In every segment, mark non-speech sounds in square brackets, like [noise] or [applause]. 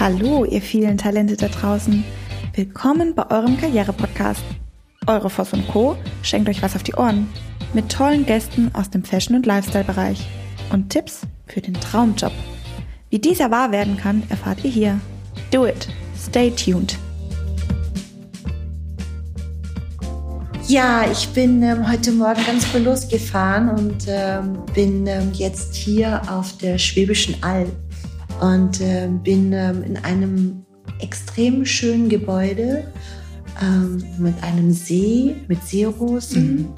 Hallo, ihr vielen Talente da draußen. Willkommen bei eurem Karriere-Podcast. Eure Voss und Co. schenkt euch was auf die Ohren. Mit tollen Gästen aus dem Fashion- und Lifestyle-Bereich. Und Tipps für den Traumjob. Wie dieser wahr werden kann, erfahrt ihr hier. Do it. Stay tuned. Ja, ich bin ähm, heute Morgen ganz früh losgefahren und ähm, bin ähm, jetzt hier auf der Schwäbischen Alb und äh, bin ähm, in einem extrem schönen Gebäude ähm, mit einem See, mit Seerosen. Mhm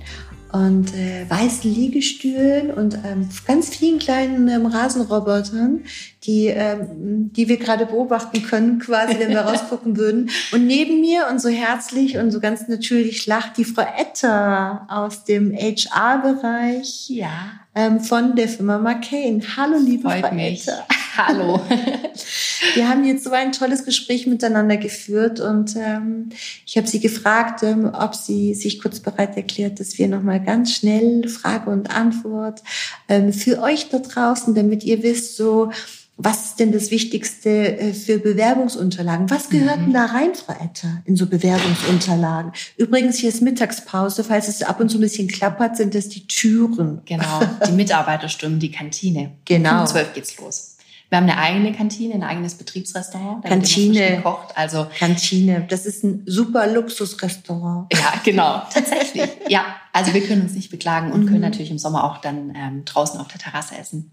und äh, weißen Liegestühlen und ähm, ganz vielen kleinen ähm, Rasenrobotern, die, ähm, die wir gerade beobachten können, quasi, wenn wir [laughs] rausgucken würden. Und neben mir und so herzlich und so ganz natürlich lacht die Frau Etta aus dem HR-Bereich. Ja ähm, von der Firma McCain. Hallo, liebe Freut Frau mich. Ette. Hallo. [laughs] Wir haben jetzt so ein tolles Gespräch miteinander geführt und ähm, ich habe Sie gefragt, ähm, ob sie sich kurz bereit erklärt, dass wir nochmal ganz schnell Frage und Antwort ähm, für euch da draußen, damit ihr wisst, so was ist denn das Wichtigste äh, für Bewerbungsunterlagen? Was gehört denn Mhm. da rein, Frau Etter, in so Bewerbungsunterlagen? Übrigens, hier ist Mittagspause. Falls es ab und zu ein bisschen klappert, sind das die Türen. Genau, die [laughs] Mitarbeiterstimmen, die Kantine. Genau. Um 12 geht's los. Wir haben eine eigene Kantine, ein eigenes Betriebsrestaurant. Kantine. gekocht. Also Kantine. Das ist ein super Luxusrestaurant. [laughs] ja, genau, tatsächlich. Ja, also wir können uns nicht beklagen und Mhm. können natürlich im Sommer auch dann ähm, draußen auf der Terrasse essen.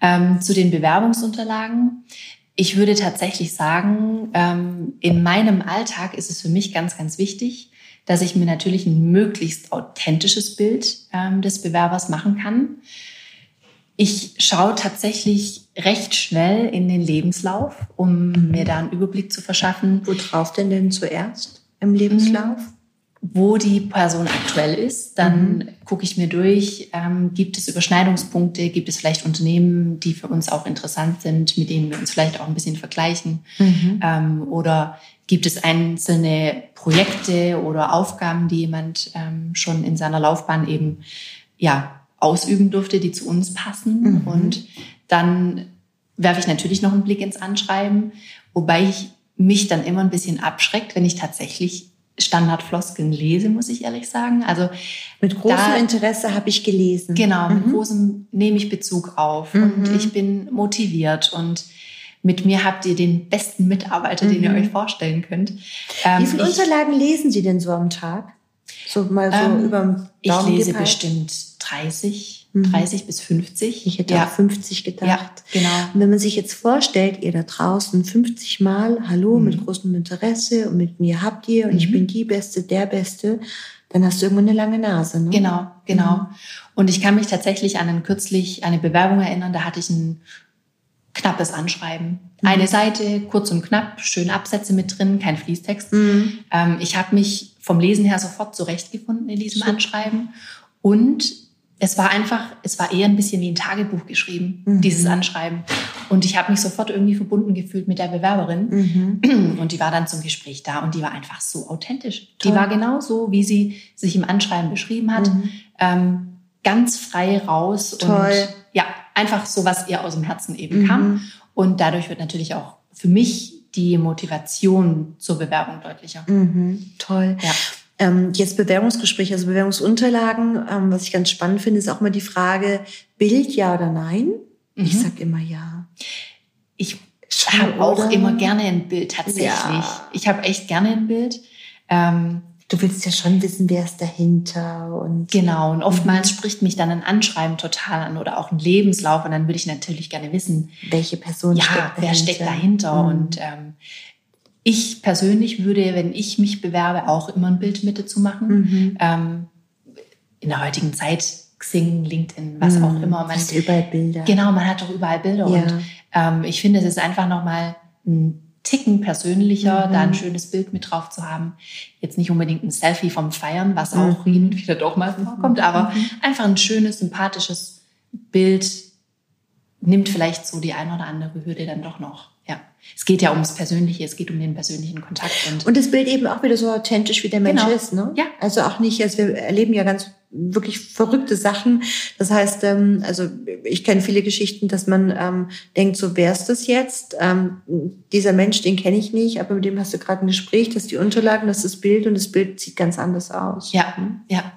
Ähm, zu den Bewerbungsunterlagen. Ich würde tatsächlich sagen, ähm, in meinem Alltag ist es für mich ganz, ganz wichtig, dass ich mir natürlich ein möglichst authentisches Bild ähm, des Bewerbers machen kann. Ich schaue tatsächlich recht schnell in den Lebenslauf, um mir da einen Überblick zu verschaffen, Wo drauf denn denn zuerst im Lebenslauf? wo die Person aktuell ist. Dann Mhm. gucke ich mir durch, ähm, gibt es Überschneidungspunkte, gibt es vielleicht Unternehmen, die für uns auch interessant sind, mit denen wir uns vielleicht auch ein bisschen vergleichen. Mhm. Ähm, oder gibt es einzelne Projekte oder Aufgaben, die jemand ähm, schon in seiner Laufbahn eben ja, ausüben durfte, die zu uns passen. Mhm. Und dann werfe ich natürlich noch einen Blick ins Anschreiben, wobei ich mich dann immer ein bisschen abschreckt, wenn ich tatsächlich Standardfloskeln lese, muss ich ehrlich sagen. Also Mit großem Da- Interesse habe ich gelesen. Genau, mit Mhm. großem nehme ich Bezug auf und Mhm. ich bin motiviert und mit mir habt ihr den besten Mitarbeiter, den ihr Mhm. euch vorstellen könnt. Ähm, Wie viele ich, Unterlagen lesen Sie denn so am Tag? So mal so Ähm, über ich lese gepeilt? bestimmt 30, Mhm. 30 bis 50. Ich hätte ja, auch 50 gedacht. ja, genau. Und wenn man sich jetzt vorstellt, ihr da draußen 50 Mal, hallo, Mhm. mit großem Interesse und mit mir habt ihr und ich Mhm. bin die Beste, der Beste, dann hast du irgendwo eine lange Nase. Ne? Genau, genau. Mhm. Und ich kann mich tatsächlich an ein kürzlich eine Bewerbung erinnern, da hatte ich ein knappes Anschreiben. Mhm. Eine Seite, kurz und knapp, schöne Absätze mit drin, kein Fließtext. Mhm. Ähm, ich habe mich vom Lesen her sofort zurechtgefunden in diesem. Anschreiben. Und es war einfach, es war eher ein bisschen wie ein Tagebuch geschrieben, Mhm. dieses Anschreiben. Und ich habe mich sofort irgendwie verbunden gefühlt mit der Bewerberin. Mhm. Und die war dann zum Gespräch da und die war einfach so authentisch. Toll. Die war genau so, wie sie sich im Anschreiben beschrieben hat. Mhm. Ähm, ganz frei raus. Toll. Und ja, einfach so, was ihr aus dem Herzen eben Mhm. kam. Und dadurch wird natürlich auch für mich die Motivation zur Bewerbung deutlicher. Mhm. Toll. Ja. Ähm, jetzt Bewerbungsgespräche, also Bewerbungsunterlagen. Ähm, was ich ganz spannend finde, ist auch mal die Frage, Bild ja oder nein? Ich Mhm. sag immer ja. Ich habe auch immer gerne ein Bild tatsächlich. Ja. Ich habe echt gerne ein Bild. Ähm, Du willst ja schon wissen, wer ist dahinter und genau. Und oftmals Mhm. spricht mich dann ein Anschreiben total an oder auch ein Lebenslauf. Und dann würde ich natürlich gerne wissen, welche Person ja, steckt dahinter. wer steckt dahinter? Mhm. Und ähm, ich persönlich würde, wenn ich mich bewerbe, auch immer ein Bild mit dazu machen. Mhm. Ähm, in der heutigen Zeit, Xing, LinkedIn, was Mhm. auch immer. Man, Hast du überall Bilder. genau, man hat doch überall Bilder. Ja. Und ähm, ich finde, es ist einfach nochmal ein Ticken persönlicher, Mhm. da ein schönes Bild mit drauf zu haben. Jetzt nicht unbedingt ein Selfie vom Feiern, was Mhm. auch hin und wieder doch mal vorkommt, aber Mhm. einfach ein schönes, sympathisches Bild nimmt vielleicht so die ein oder andere Hürde dann doch noch. Es geht ja ums Persönliche, es geht um den persönlichen Kontakt und, Und das Bild eben auch wieder so authentisch, wie der Mensch Genau. ist, ne? Ja. Also auch nicht, also wir erleben ja ganz wirklich verrückte Sachen. Das heißt, ähm, also ich kenne viele Geschichten, dass man ähm, denkt, so wär's das jetzt. Ähm, dieser Mensch, den kenne ich nicht, aber mit dem hast du gerade ein Gespräch, das die Unterlagen, das ist das Bild und das Bild sieht ganz anders aus. Ja, ja.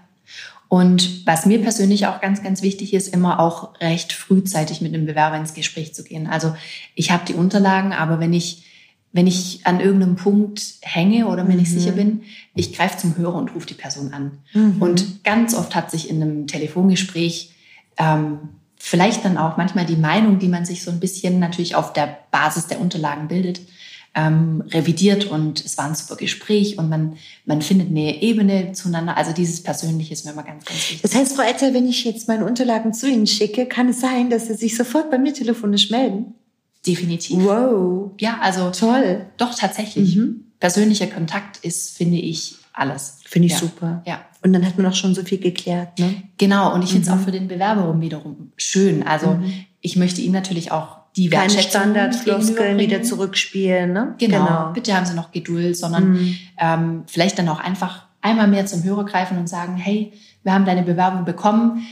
Und was mir persönlich auch ganz, ganz wichtig ist, immer auch recht frühzeitig mit dem Bewerber ins Gespräch zu gehen. Also ich habe die Unterlagen, aber wenn ich, wenn ich an irgendeinem Punkt hänge oder mir mhm. nicht sicher bin, ich greife zum Hörer und rufe die Person an. Mhm. Und ganz oft hat sich in einem Telefongespräch ähm, vielleicht dann auch manchmal die Meinung, die man sich so ein bisschen natürlich auf der Basis der Unterlagen bildet, ähm, revidiert und es war ein super Gespräch und man, man findet eine Ebene zueinander. Also dieses Persönliche ist mir immer ganz, ganz wichtig. Das heißt, Frau Etter, wenn ich jetzt meine Unterlagen zu Ihnen schicke, kann es sein, dass Sie sich sofort bei mir telefonisch melden? Definitiv. Wow. Ja, also toll. Doch tatsächlich. Mhm. Persönlicher Kontakt ist, finde ich, alles. Finde ich ja. super. Ja. Und dann hat man auch schon so viel geklärt, ne? Genau. Und ich finde es mhm. auch für den Bewerber wiederum schön. Also mhm. ich möchte ihn natürlich auch die Keine Standardfloskeln wieder zurückspielen. Ne? Genau. genau. Bitte haben Sie noch Geduld, sondern mhm. ähm, vielleicht dann auch einfach einmal mehr zum Hörer greifen und sagen, hey, wir haben deine Bewerbung bekommen.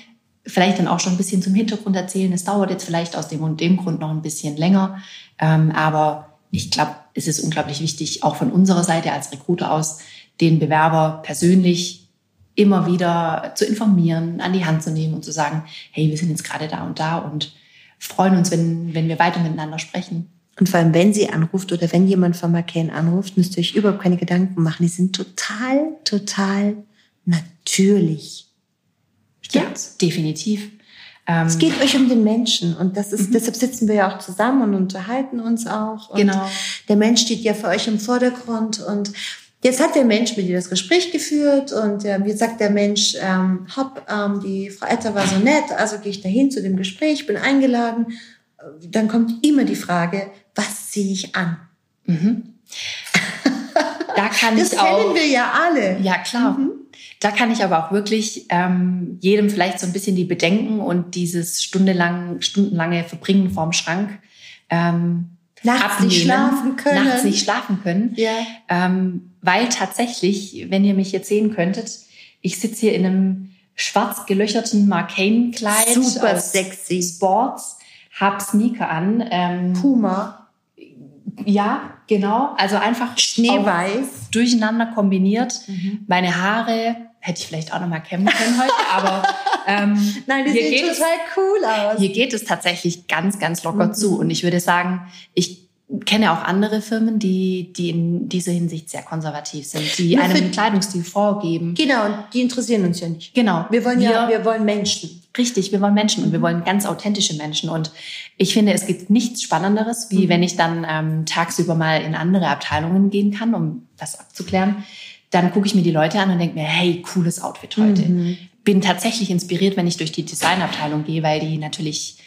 Vielleicht dann auch schon ein bisschen zum Hintergrund erzählen. Es dauert jetzt vielleicht aus dem und dem Grund noch ein bisschen länger. Ähm, aber ich glaube, es ist unglaublich wichtig, auch von unserer Seite als Recruiter aus, den Bewerber persönlich immer wieder zu informieren, an die Hand zu nehmen und zu sagen, hey, wir sind jetzt gerade da und da und freuen uns, wenn, wenn wir weiter miteinander sprechen. Und vor allem, wenn sie anruft oder wenn jemand von McCain anruft, müsst ihr euch überhaupt keine Gedanken machen. Die sind total, total natürlich. Stimmt's? Ja, definitiv. Ähm, es geht euch um den Menschen und das ist, mhm. deshalb sitzen wir ja auch zusammen und unterhalten uns auch. Und genau. Der Mensch steht ja für euch im Vordergrund und Jetzt hat der Mensch mit dir das Gespräch geführt und ähm, jetzt sagt der Mensch, ähm, hopp, ähm, die Frau Etter war so nett, also gehe ich dahin zu dem Gespräch, bin eingeladen. Dann kommt immer die Frage, was ziehe ich an? Mhm. [laughs] Da kann das ich auch. Das kennen wir ja alle. Ja, klar. Mhm. Da kann ich aber auch wirklich ähm, jedem vielleicht so ein bisschen die Bedenken und dieses stundenlang, stundenlange Verbringen vorm Schrank ähm, nachts abnehmen, nicht schlafen können. Nachts nicht schlafen können. Ja. Ähm, weil tatsächlich, wenn ihr mich jetzt sehen könntet, ich sitze hier in einem schwarz gelöcherten Marcane-Kleid. Super sexy. Sports, hab Sneaker an. Ähm, Puma. Ja, genau. Also einfach schneeweiß. Durcheinander kombiniert. Mhm. Meine Haare hätte ich vielleicht auch noch mal kämmen können heute, aber [laughs] ähm, Nein, die sehen total es, cool aus. Hier geht es tatsächlich ganz, ganz locker mhm. zu. Und ich würde sagen, ich kenne auch andere Firmen, die, die in dieser Hinsicht sehr konservativ sind, die Nur einen Kleidungsstil vorgeben. Genau, und die interessieren uns ja nicht. Genau. Wir wollen ja, wir wollen Menschen. Richtig, wir wollen Menschen und wir mhm. wollen ganz authentische Menschen. Und ich finde, es gibt nichts Spannenderes, wie mhm. wenn ich dann ähm, tagsüber mal in andere Abteilungen gehen kann, um das abzuklären. Dann gucke ich mir die Leute an und denke mir, hey, cooles Outfit heute. Mhm. Bin tatsächlich inspiriert, wenn ich durch die Designabteilung gehe, weil die natürlich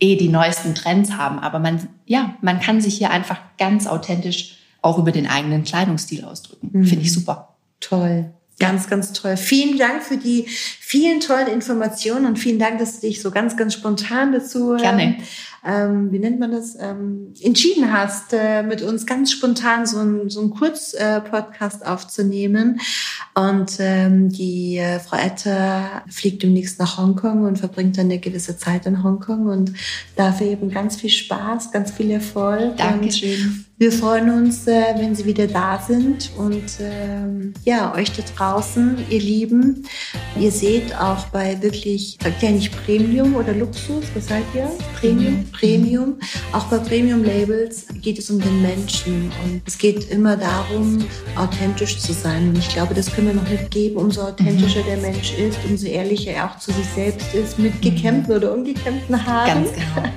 eh die neuesten Trends haben. Aber man, ja, man kann sich hier einfach ganz authentisch auch über den eigenen Kleidungsstil ausdrücken. Mhm. Finde ich super. Toll. Ganz, ganz toll. Vielen Dank für die vielen tollen Informationen und vielen Dank, dass du dich so ganz, ganz spontan dazu Gerne. Ähm, wie nennt man das, ähm, entschieden hast, äh, mit uns ganz spontan so ein, so ein Kurz-Podcast äh, aufzunehmen. Und ähm, die äh, Frau Etter fliegt demnächst nach Hongkong und verbringt dann eine gewisse Zeit in Hongkong und dafür eben ganz viel Spaß, ganz viel Erfolg. Dankeschön. Wir freuen uns, äh, wenn Sie wieder da sind und ähm, ja, euch da draußen, ihr Lieben. Ihr seht auch bei wirklich, sagt ja nicht Premium oder Luxus, was seid ihr? Premium? Mhm. Premium. Auch bei Premium-Labels geht es um den Menschen und es geht immer darum, authentisch zu sein. Und ich glaube, das können wir noch mitgeben. Umso authentischer der Mensch ist, umso ehrlicher er auch zu sich selbst ist, mit gekämmten oder ungekämmten Haaren. Ganz genau.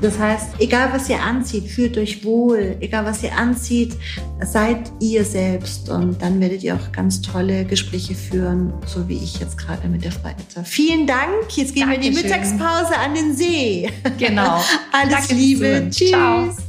Das heißt, egal was ihr anzieht, fühlt euch wohl. Egal was ihr anzieht, seid ihr selbst. Und dann werdet ihr auch ganz tolle Gespräche führen, so wie ich jetzt gerade mit der Frau. Vielen Dank. Jetzt gehen Dankeschön. wir in die Mittagspause an den See. Genau. [laughs] Alles Danke Liebe. Tschüss. Ciao.